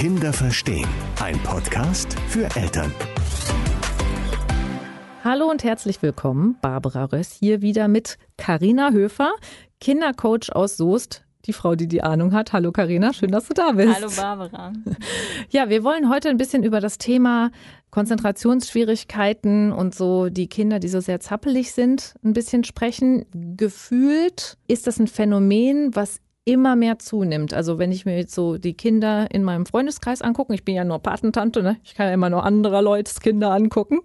Kinder verstehen. Ein Podcast für Eltern. Hallo und herzlich willkommen. Barbara Röss hier wieder mit Karina Höfer, Kindercoach aus Soest. Die Frau, die die Ahnung hat. Hallo Karina, schön, dass du da bist. Hallo Barbara. Ja, wir wollen heute ein bisschen über das Thema Konzentrationsschwierigkeiten und so die Kinder, die so sehr zappelig sind, ein bisschen sprechen. Gefühlt ist das ein Phänomen, was immer mehr zunimmt. Also wenn ich mir jetzt so die Kinder in meinem Freundeskreis angucke, ich bin ja nur Patentante, ne? ich kann ja immer nur anderer Leute Kinder angucken,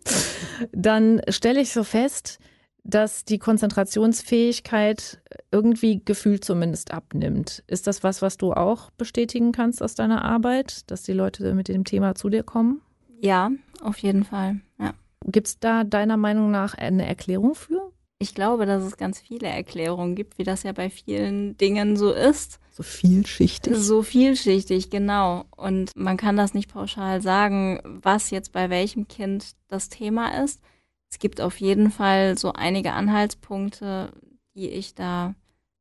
dann stelle ich so fest, dass die Konzentrationsfähigkeit irgendwie gefühlt zumindest abnimmt. Ist das was, was du auch bestätigen kannst aus deiner Arbeit, dass die Leute mit dem Thema zu dir kommen? Ja, auf jeden Fall. Ja. Gibt es da deiner Meinung nach eine Erklärung für? Ich glaube, dass es ganz viele Erklärungen gibt, wie das ja bei vielen Dingen so ist. So vielschichtig. So vielschichtig, genau. Und man kann das nicht pauschal sagen, was jetzt bei welchem Kind das Thema ist. Es gibt auf jeden Fall so einige Anhaltspunkte, die ich da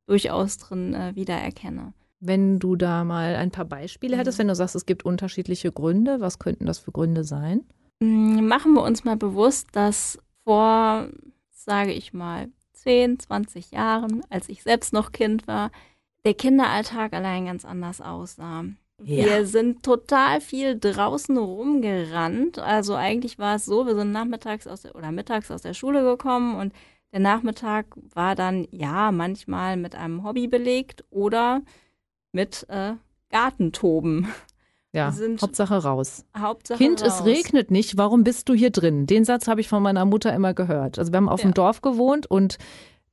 durchaus drin äh, wiedererkenne. Wenn du da mal ein paar Beispiele hättest, mhm. wenn du sagst, es gibt unterschiedliche Gründe, was könnten das für Gründe sein? Mm, machen wir uns mal bewusst, dass vor sage ich mal, 10, 20 Jahren, als ich selbst noch Kind war, der Kinderalltag allein ganz anders aussah. Ja. Wir sind total viel draußen rumgerannt. Also eigentlich war es so, wir sind nachmittags aus der, oder mittags aus der Schule gekommen und der Nachmittag war dann ja manchmal mit einem Hobby belegt oder mit äh, Gartentoben. Ja, Hauptsache raus. Hauptsache kind, raus. es regnet nicht, warum bist du hier drin? Den Satz habe ich von meiner Mutter immer gehört. Also wir haben auf ja. dem Dorf gewohnt und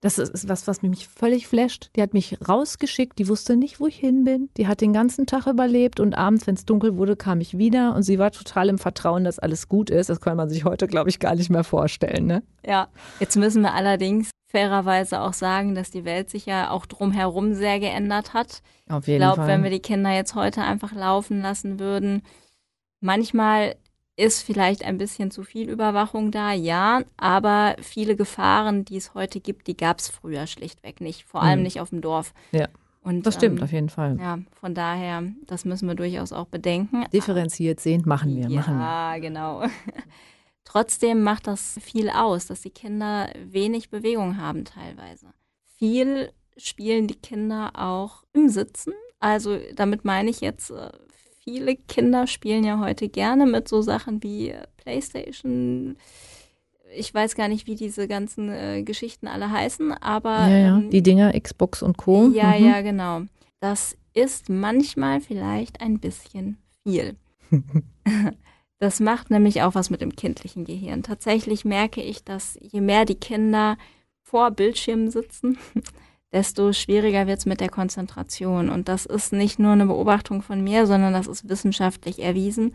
das ist was, was mich völlig flasht. Die hat mich rausgeschickt, die wusste nicht, wo ich hin bin. Die hat den ganzen Tag überlebt und abends, wenn es dunkel wurde, kam ich wieder und sie war total im Vertrauen, dass alles gut ist. Das kann man sich heute, glaube ich, gar nicht mehr vorstellen. Ne? Ja, jetzt müssen wir allerdings fairerweise auch sagen, dass die Welt sich ja auch drumherum sehr geändert hat. Auf jeden ich glaube, Fall. wenn wir die Kinder jetzt heute einfach laufen lassen würden, manchmal ist vielleicht ein bisschen zu viel Überwachung da, ja, aber viele Gefahren, die es heute gibt, die gab es früher schlichtweg nicht, vor allem mhm. nicht auf dem Dorf. Ja. Und, das stimmt ähm, auf jeden Fall. Ja, von daher, das müssen wir durchaus auch bedenken. Differenziert sehen, machen wir, ja, machen wir. Ja, genau. Trotzdem macht das viel aus, dass die Kinder wenig Bewegung haben teilweise. Viel spielen die Kinder auch im Sitzen. Also damit meine ich jetzt, äh, viele Kinder spielen ja heute gerne mit so Sachen wie PlayStation. Ich weiß gar nicht, wie diese ganzen äh, Geschichten alle heißen, aber. Ja, ja. Ähm, die Dinger, Xbox und Co. Ja, mhm. ja, genau. Das ist manchmal vielleicht ein bisschen viel. Das macht nämlich auch was mit dem kindlichen Gehirn. Tatsächlich merke ich, dass je mehr die Kinder vor Bildschirmen sitzen, desto schwieriger wird es mit der Konzentration. Und das ist nicht nur eine Beobachtung von mir, sondern das ist wissenschaftlich erwiesen,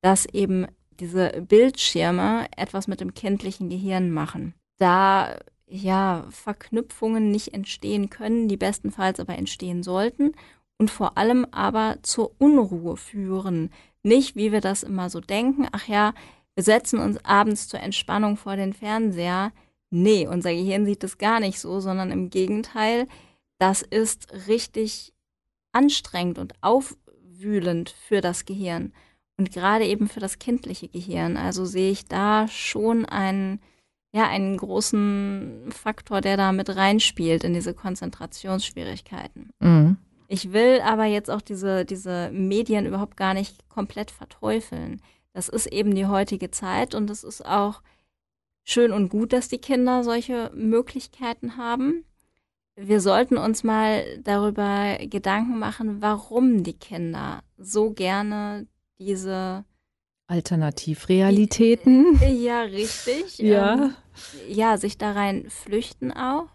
dass eben diese Bildschirme etwas mit dem kindlichen Gehirn machen. Da ja Verknüpfungen nicht entstehen können, die bestenfalls aber entstehen sollten und vor allem aber zur Unruhe führen. Nicht, wie wir das immer so denken, ach ja, wir setzen uns abends zur Entspannung vor den Fernseher. Nee, unser Gehirn sieht das gar nicht so, sondern im Gegenteil, das ist richtig anstrengend und aufwühlend für das Gehirn. Und gerade eben für das kindliche Gehirn. Also sehe ich da schon einen, ja, einen großen Faktor, der da mit reinspielt in diese Konzentrationsschwierigkeiten. Mhm. Ich will aber jetzt auch diese, diese Medien überhaupt gar nicht komplett verteufeln. Das ist eben die heutige Zeit und es ist auch schön und gut, dass die Kinder solche Möglichkeiten haben. Wir sollten uns mal darüber Gedanken machen, warum die Kinder so gerne diese Alternativrealitäten. Ja, richtig. Ja. Ähm, ja, sich da rein flüchten auch.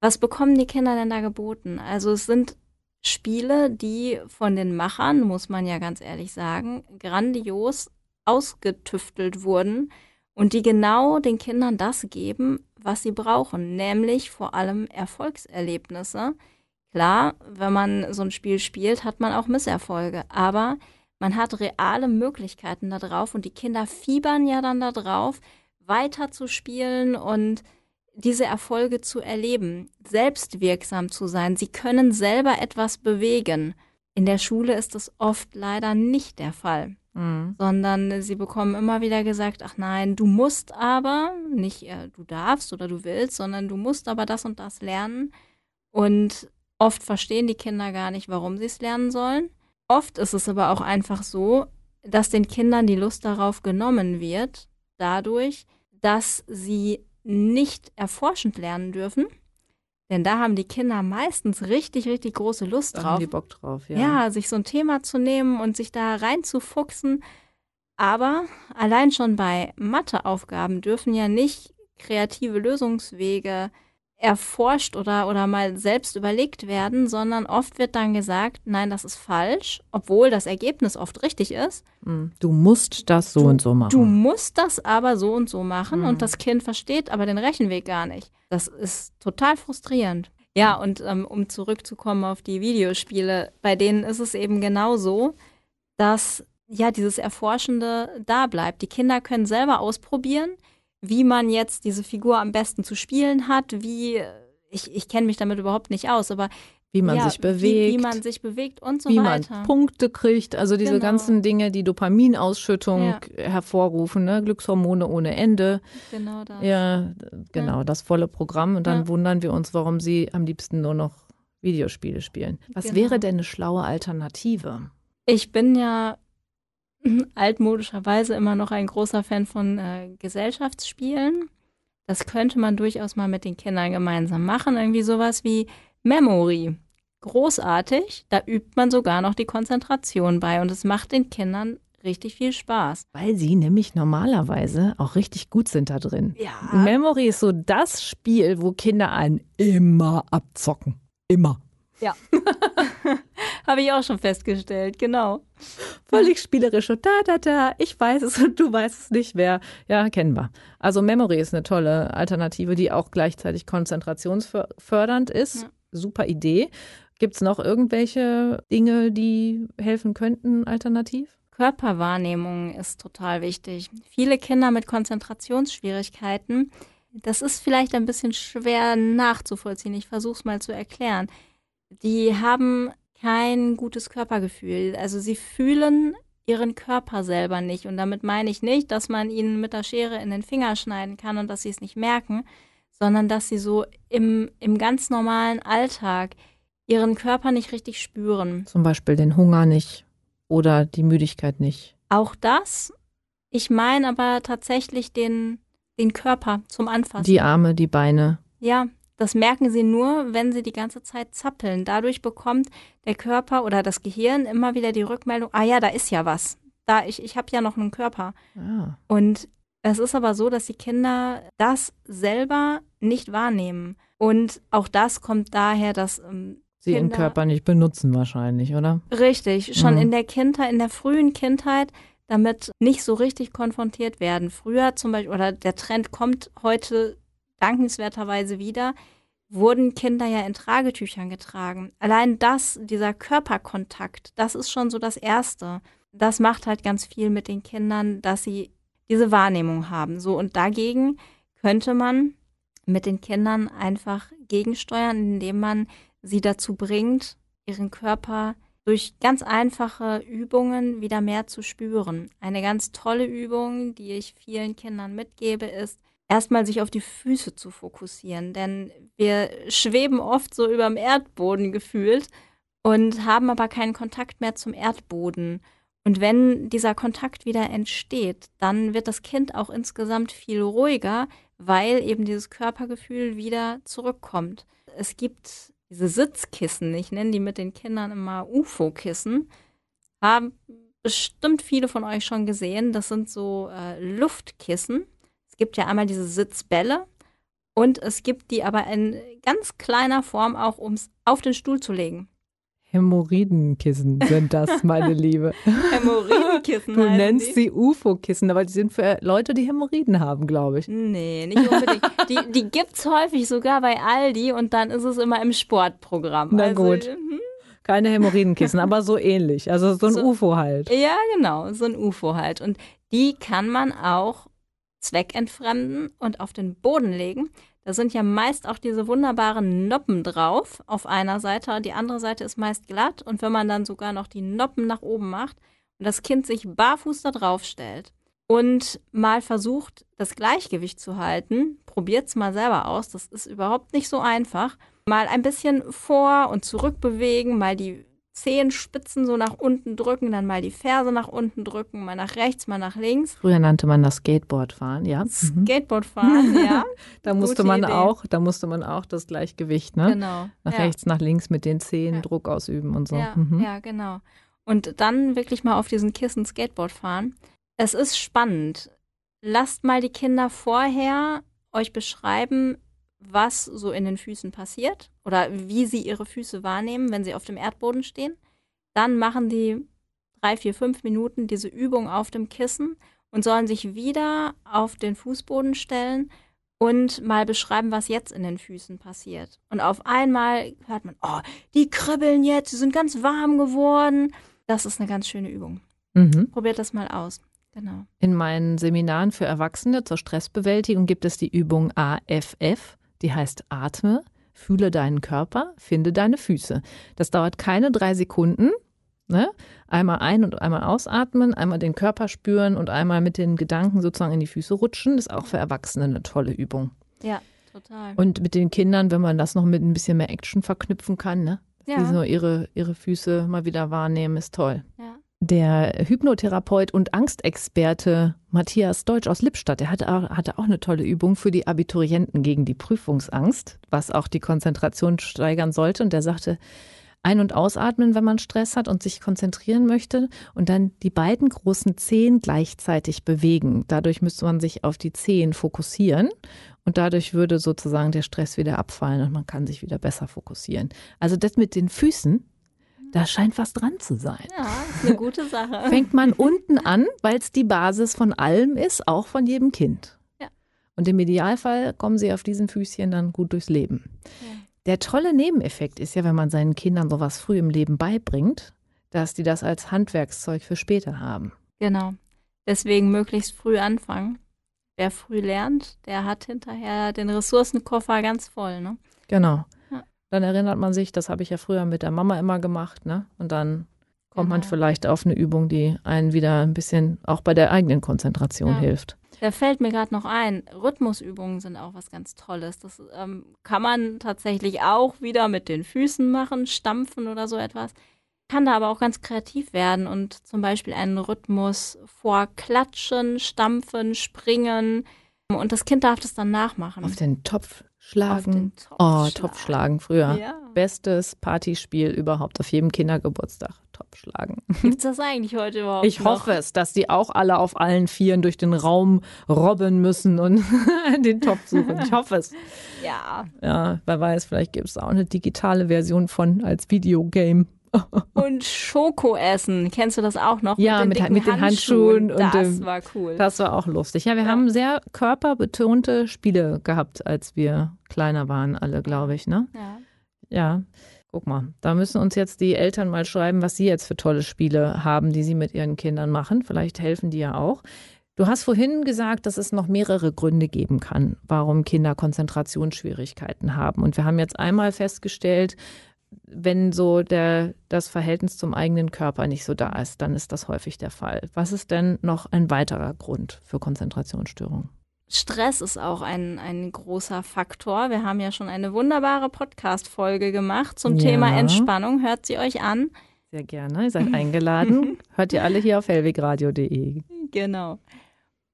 Was bekommen die Kinder denn da geboten? Also es sind Spiele, die von den Machern, muss man ja ganz ehrlich sagen, grandios ausgetüftelt wurden und die genau den Kindern das geben, was sie brauchen, nämlich vor allem Erfolgserlebnisse. Klar, wenn man so ein Spiel spielt, hat man auch Misserfolge, aber man hat reale Möglichkeiten darauf und die Kinder fiebern ja dann darauf, weiter zu spielen und diese Erfolge zu erleben, selbstwirksam zu sein. Sie können selber etwas bewegen. In der Schule ist das oft leider nicht der Fall, Mhm. sondern sie bekommen immer wieder gesagt, ach nein, du musst aber, nicht äh, du darfst oder du willst, sondern du musst aber das und das lernen. Und oft verstehen die Kinder gar nicht, warum sie es lernen sollen. Oft ist es aber auch einfach so, dass den Kindern die Lust darauf genommen wird, dadurch, dass sie nicht erforschend lernen dürfen. Denn da haben die Kinder meistens richtig, richtig große Lust Da drauf. haben die Bock drauf, ja. Ja. sich so ein Thema zu nehmen und sich da reinzufuchsen. Aber allein schon bei Matheaufgaben dürfen ja nicht kreative Lösungswege erforscht oder, oder mal selbst überlegt werden, sondern oft wird dann gesagt, nein, das ist falsch, obwohl das Ergebnis oft richtig ist. Mhm. Du musst das so Du- und so machen. Du musst das aber so und so machen Mhm. und das Kind versteht aber den Rechenweg gar nicht. Das ist total frustrierend. Ja, und ähm, um zurückzukommen auf die Videospiele, bei denen ist es eben genauso, dass ja dieses Erforschende da bleibt. Die Kinder können selber ausprobieren, wie man jetzt diese Figur am besten zu spielen hat, wie ich, ich kenne mich damit überhaupt nicht aus, aber wie man ja, sich bewegt, wie, wie man sich bewegt und so wie man weiter. Punkte kriegt, also diese Genau. ganzen Dinge, die Dopaminausschüttung Ja. hervorrufen, ne? Glückshormone ohne Ende. Genau das. Ja, genau, das volle Programm. Und dann Ja. wundern wir uns, warum sie am liebsten nur noch Videospiele spielen. Was Genau. wäre denn eine schlaue Alternative? Ich bin ja altmodischerweise immer noch ein großer Fan von äh, Gesellschaftsspielen. Das könnte man durchaus mal mit den Kindern gemeinsam machen. Irgendwie sowas wie Memory. Großartig. Da übt man sogar noch die Konzentration bei und es macht den Kindern richtig viel Spaß. Weil sie nämlich normalerweise auch richtig gut sind da drin. Ja. Memory ist so das Spiel, wo Kinder einen immer abzocken. Immer. Habe ich auch schon festgestellt, genau. Völlig spielerisch und da, da, da, ich weiß es und du weißt es nicht mehr. Ja, kennen wir. Also Memory ist eine tolle Alternative, die auch gleichzeitig konzentrationsfördernd ist. Ja. Super Idee. Gibt es noch irgendwelche Dinge, die helfen könnten alternativ? Körperwahrnehmung ist total wichtig. Viele Kinder mit Konzentrationsschwierigkeiten, das ist vielleicht ein bisschen schwer nachzuvollziehen. Ich versuche es mal zu erklären. Die haben kein gutes Körpergefühl. Also sie fühlen ihren Körper selber nicht. Und damit meine ich nicht, dass man ihnen mit der Schere in den Finger schneiden kann und dass sie es nicht merken, sondern dass sie so im, im ganz normalen Alltag ihren Körper nicht richtig spüren. Zum Beispiel den Hunger nicht oder die Müdigkeit nicht. Auch das. Ich meine aber tatsächlich den, den Körper zum Anfassen. Die Arme, die Beine. ja, das merken sie nur, wenn sie die ganze Zeit zappeln. Dadurch bekommt der Körper oder das Gehirn immer wieder die Rückmeldung, ah ja, da ist ja was. Da, ich, ich habe ja noch einen Körper. Ah. Und es ist aber so, dass die Kinder das selber nicht wahrnehmen. Und auch das kommt daher, dass ähm, Sie ihren Kinder- Körper nicht benutzen wahrscheinlich, oder? Richtig, schon Mhm. in der Kindheit, in der frühen Kindheit damit nicht so richtig konfrontiert werden. Früher zum Beispiel, oder der Trend kommt heute dankenswerterweise wieder, wurden Kinder ja in Tragetüchern getragen. Allein das, dieser Körperkontakt, das ist schon so das Erste. Das macht halt ganz viel mit den Kindern, dass sie diese Wahrnehmung haben. So, und dagegen könnte man mit den Kindern einfach gegensteuern, indem man sie dazu bringt, ihren Körper durch ganz einfache Übungen wieder mehr zu spüren. Eine ganz tolle Übung, die ich vielen Kindern mitgebe, ist, erstmal sich auf die Füße zu fokussieren. Denn wir schweben oft so über dem Erdboden gefühlt und haben aber keinen Kontakt mehr zum Erdboden. Und wenn dieser Kontakt wieder entsteht, dann wird das Kind auch insgesamt viel ruhiger, weil eben dieses Körpergefühl wieder zurückkommt. Es gibt diese Sitzkissen, ich nenne die mit den Kindern immer UFO-Kissen, haben bestimmt viele von euch schon gesehen. Das sind so äh, Luftkissen. Es gibt ja einmal diese Sitzbälle und es gibt die aber in ganz kleiner Form auch, um es auf den Stuhl zu legen. Hämorrhoidenkissen sind das, meine Liebe. Hämorrhoidenkissen. Du nennst die. sie UFO-Kissen, aber die sind für Leute, die Hämorrhoiden haben, glaube ich. Nee, nicht unbedingt. die, die gibt's häufig sogar bei Aldi und dann ist es immer im Sportprogramm. Na also, gut. hm, Keine Hämorrhoidenkissen, aber so ähnlich. Also so ein So. UFO halt. Ja, genau, so ein UFO halt. Und die kann man auch zweckentfremden und auf den Boden legen. Da sind ja meist auch diese wunderbaren Noppen drauf auf einer Seite. Die andere Seite ist meist glatt. Und wenn man dann sogar noch die Noppen nach oben macht und das Kind sich barfuß da drauf stellt und mal versucht, das Gleichgewicht zu halten, probiert es mal selber aus. Das ist überhaupt nicht so einfach. Mal ein bisschen vor und zurück bewegen, mal die Zehenspitzen so nach unten drücken, dann mal die Ferse nach unten drücken, mal nach rechts, mal nach links. Früher nannte man das Skateboardfahren, ja. Mhm. Skateboardfahren, ja. da musste man Idee. auch, da musste man auch das Gleichgewicht, ne? Genau. Nach ja. rechts, nach links mit den Zehen ja. Druck ausüben und so. Ja, mhm. ja, genau. Und dann wirklich mal auf diesen Kissen Skateboard fahren. Es ist spannend. Lasst mal die Kinder vorher euch beschreiben, was so in den Füßen passiert oder wie sie ihre Füße wahrnehmen, wenn sie auf dem Erdboden stehen. Dann machen die drei, vier, fünf Minuten diese Übung auf dem Kissen und sollen sich wieder auf den Fußboden stellen und mal beschreiben, was jetzt in den Füßen passiert. Und auf einmal hört man, oh, die kribbeln jetzt, sie sind ganz warm geworden. Das ist eine ganz schöne Übung. Mhm. Probiert das mal aus. Genau. In meinen Seminaren für Erwachsene zur Stressbewältigung gibt es die Übung AFF die heißt Atme, fühle deinen Körper, finde deine Füße. Das dauert keine drei Sekunden. Ne? Einmal ein- und einmal ausatmen, einmal den Körper spüren und einmal mit den Gedanken sozusagen in die Füße rutschen. Das ist auch für Erwachsene eine tolle Übung. Ja, total. Und mit den Kindern, wenn man das noch mit ein bisschen mehr Action verknüpfen kann, ne? Dass ja. die so ihre, ihre Füße mal wieder wahrnehmen, ist toll. Ja. Der Hypnotherapeut und Angstexperte Matthias Deutsch aus Lippstadt, der hatte auch, hatte auch eine tolle Übung für die Abiturienten gegen die Prüfungsangst, was auch die Konzentration steigern sollte. Und der sagte, ein- und ausatmen, wenn man Stress hat und sich konzentrieren möchte und dann die beiden großen Zehen gleichzeitig bewegen. Dadurch müsste man sich auf die Zehen fokussieren und dadurch würde sozusagen der Stress wieder abfallen und man kann sich wieder besser fokussieren. Also das mit den Füßen, da scheint was dran zu sein. Ja, ist eine gute Sache. Fängt man unten an, weil es die Basis von allem ist, auch von jedem Kind. Ja. Und im Idealfall kommen sie auf diesen Füßchen dann gut durchs Leben. Ja. Der tolle Nebeneffekt ist ja, wenn man seinen Kindern sowas früh im Leben beibringt, dass die das als Handwerkszeug für später haben. Genau. Deswegen möglichst früh anfangen. Wer früh lernt, der hat hinterher den Ressourcenkoffer ganz voll. Ne? Genau dann erinnert man sich, das habe ich ja früher mit der Mama immer gemacht, ne? Und dann kommt genau. man vielleicht auf eine Übung, die einen wieder ein bisschen auch bei der eigenen Konzentration ja. hilft. Da fällt mir gerade noch ein, Rhythmusübungen sind auch was ganz Tolles. Das ähm, kann man tatsächlich auch wieder mit den Füßen machen, stampfen oder so etwas. Kann da aber auch ganz kreativ werden und zum Beispiel einen Rhythmus vor Klatschen, Stampfen, Springen. Und das Kind darf das dann nachmachen. Auf den Topf Schlagen. Oh, Topfschlagen früher. Ja. Bestes Partyspiel überhaupt auf jedem Kindergeburtstag. Topfschlagen. Gibt es das eigentlich heute überhaupt? Ich noch? hoffe es, dass die auch alle auf allen Vieren durch den Raum robben müssen und den Topf suchen. Ich hoffe es. Ja. Ja, wer weiß, vielleicht gibt es auch eine digitale Version von als Videogame. Und Schoko essen. Kennst du das auch noch? Ja, mit, den, mit, mit den Handschuhen. Handschuhen. das und, war cool. Das war auch lustig. Ja, wir ja. haben sehr körperbetonte Spiele gehabt, als wir kleiner waren, alle, glaube ich. Ne? Ja. Ja. Guck mal, da müssen uns jetzt die Eltern mal schreiben, was sie jetzt für tolle Spiele haben, die sie mit ihren Kindern machen. Vielleicht helfen die ja auch. Du hast vorhin gesagt, dass es noch mehrere Gründe geben kann, warum Kinder Konzentrationsschwierigkeiten haben. Und wir haben jetzt einmal festgestellt, wenn so der, das Verhältnis zum eigenen Körper nicht so da ist, dann ist das häufig der Fall. Was ist denn noch ein weiterer Grund für Konzentrationsstörungen? Stress ist auch ein, ein großer Faktor. Wir haben ja schon eine wunderbare Podcast-Folge gemacht zum ja. Thema Entspannung. Hört sie euch an. Sehr gerne. Ihr seid eingeladen. Hört ihr alle hier auf hellwegradio.de. Genau.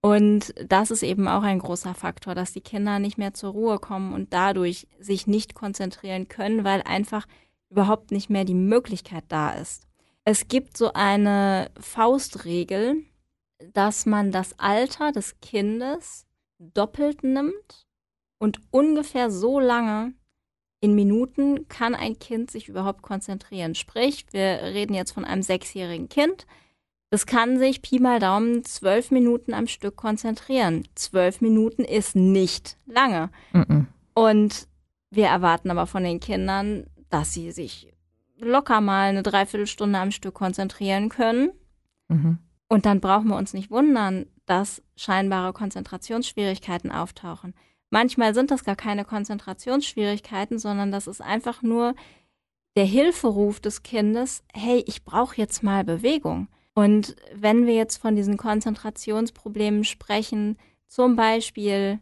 Und das ist eben auch ein großer Faktor, dass die Kinder nicht mehr zur Ruhe kommen und dadurch sich nicht konzentrieren können, weil einfach überhaupt nicht mehr die Möglichkeit da ist. Es gibt so eine Faustregel, dass man das Alter des Kindes doppelt nimmt und ungefähr so lange in Minuten kann ein Kind sich überhaupt konzentrieren. Sprich, wir reden jetzt von einem sechsjährigen Kind. Das kann sich Pi mal Daumen zwölf Minuten am Stück konzentrieren. Zwölf Minuten ist nicht lange. Mm -mm. Und wir erwarten aber von den Kindern, dass sie sich locker mal eine Dreiviertelstunde am Stück konzentrieren können. Mhm. Und dann brauchen wir uns nicht wundern, dass scheinbare Konzentrationsschwierigkeiten auftauchen. manchmal sind das gar keine Konzentrationsschwierigkeiten, sondern das ist einfach nur der Hilferuf des Kindes, hey, ich brauche jetzt mal Bewegung. Und wenn wir jetzt von diesen Konzentrationsproblemen sprechen, zum Beispiel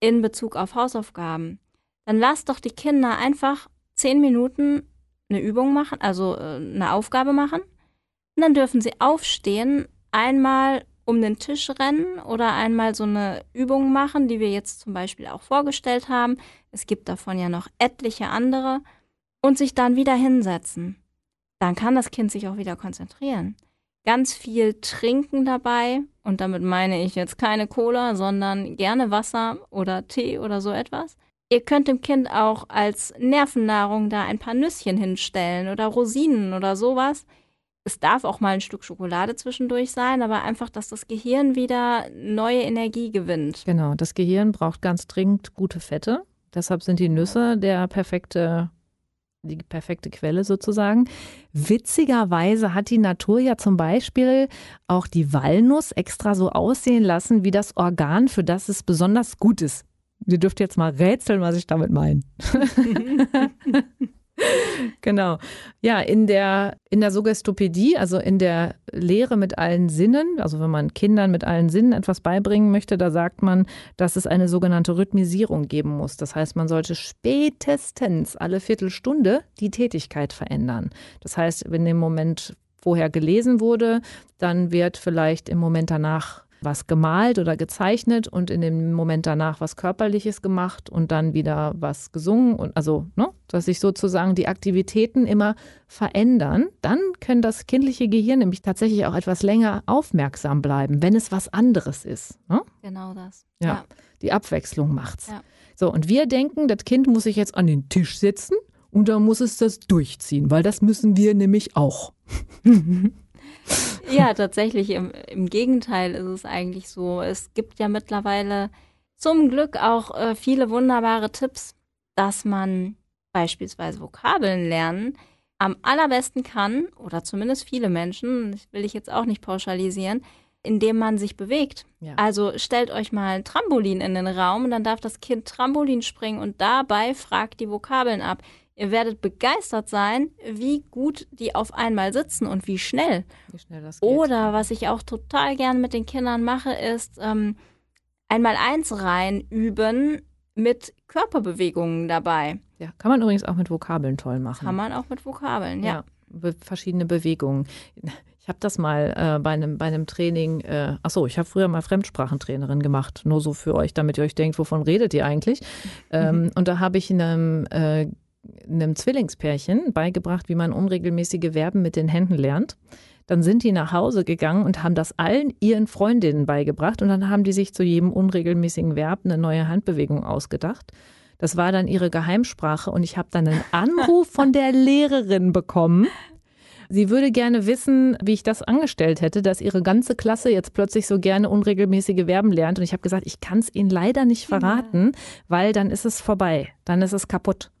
in Bezug auf Hausaufgaben, dann lasst doch die Kinder einfach zehn Minuten eine Übung machen, also äh, eine Aufgabe machen. Und dann dürfen sie aufstehen, einmal um den Tisch rennen oder einmal so eine Übung machen, die wir jetzt zum Beispiel auch vorgestellt haben. Es gibt davon ja noch etliche andere. Und sich dann wieder hinsetzen. Dann kann das Kind sich auch wieder konzentrieren. Ganz viel trinken dabei. Und damit meine ich jetzt keine Cola, sondern gerne Wasser oder Tee oder so etwas. Ihr könnt dem Kind auch als Nervennahrung da ein paar Nüsschen hinstellen oder Rosinen oder sowas. Es darf auch mal ein Stück Schokolade zwischendurch sein, aber einfach, dass das Gehirn wieder neue Energie gewinnt. Genau, das Gehirn braucht ganz dringend gute Fette. Deshalb sind die Nüsse der perfekte, die perfekte Quelle sozusagen. Witzigerweise hat die Natur ja zum Beispiel auch die Walnuss extra so aussehen lassen wie das Organ, für das es besonders gut ist. Ihr dürft jetzt mal rätseln, was ich damit meine. genau. Ja, in der, in der Suggestopädie, also in der Lehre mit allen Sinnen, also wenn man Kindern mit allen Sinnen etwas beibringen möchte, da sagt man, dass es eine sogenannte Rhythmisierung geben muss. Das heißt, man sollte spätestens alle Viertelstunde die Tätigkeit verändern. Das heißt, wenn im Moment vorher gelesen wurde, dann wird vielleicht im Moment danach was gemalt oder gezeichnet und in dem Moment danach was Körperliches gemacht und dann wieder was gesungen und also, ne, dass sich sozusagen die Aktivitäten immer verändern, dann kann das kindliche Gehirn nämlich tatsächlich auch etwas länger aufmerksam bleiben, wenn es was anderes ist. Ne? Genau das. Ja, ja. Die Abwechslung macht's. Ja. So, und wir denken, das Kind muss sich jetzt an den Tisch setzen und dann muss es das durchziehen, weil das müssen wir nämlich auch. ja, tatsächlich. Im, Im Gegenteil ist es eigentlich so. Es gibt ja mittlerweile zum Glück auch äh, viele wunderbare Tipps, dass man beispielsweise Vokabeln lernen am allerbesten kann, oder zumindest viele Menschen, das will ich jetzt auch nicht pauschalisieren, indem man sich bewegt. Ja. Also stellt euch mal ein Trampolin in den Raum und dann darf das Kind Trampolin springen und dabei fragt die Vokabeln ab. Ihr werdet begeistert sein, wie gut die auf einmal sitzen und wie schnell. Wie schnell das geht. Oder was ich auch total gerne mit den Kindern mache, ist ähm, einmal eins rein üben mit Körperbewegungen dabei. Ja, kann man übrigens auch mit Vokabeln toll machen. Kann man auch mit Vokabeln, ja. ja verschiedene Bewegungen. Ich habe das mal äh, bei, einem, bei einem Training, äh, achso, ich habe früher mal Fremdsprachentrainerin gemacht, nur so für euch, damit ihr euch denkt, wovon redet ihr eigentlich? Ähm, und da habe ich einem äh, einem Zwillingspärchen beigebracht, wie man unregelmäßige Verben mit den Händen lernt. Dann sind die nach Hause gegangen und haben das allen ihren Freundinnen beigebracht und dann haben die sich zu jedem unregelmäßigen Verb eine neue Handbewegung ausgedacht. Das war dann ihre Geheimsprache und ich habe dann einen Anruf von der Lehrerin bekommen. Sie würde gerne wissen, wie ich das angestellt hätte, dass ihre ganze Klasse jetzt plötzlich so gerne unregelmäßige Verben lernt. Und ich habe gesagt, ich kann es Ihnen leider nicht verraten, ja. weil dann ist es vorbei, dann ist es kaputt.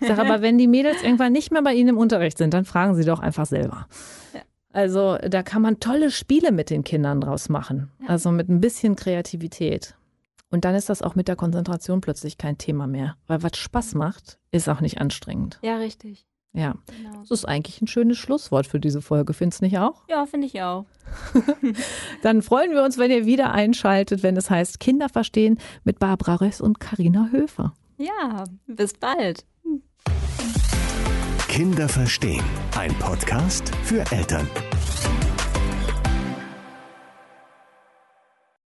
Ich sage aber, wenn die Mädels irgendwann nicht mehr bei Ihnen im Unterricht sind, dann fragen Sie doch einfach selber. Ja. Also da kann man tolle Spiele mit den Kindern draus machen. Ja. Also mit ein bisschen Kreativität. Und dann ist das auch mit der Konzentration plötzlich kein Thema mehr. Weil was Spaß macht, ist auch nicht anstrengend. Ja, richtig. Ja, genau. das ist eigentlich ein schönes Schlusswort für diese Folge. Findest du nicht auch? Ja, finde ich auch. Dann freuen wir uns, wenn ihr wieder einschaltet, wenn es heißt Kinder verstehen mit Barbara Röss und Karina Höfer. Ja, bis bald. Kinder verstehen. Ein Podcast für Eltern.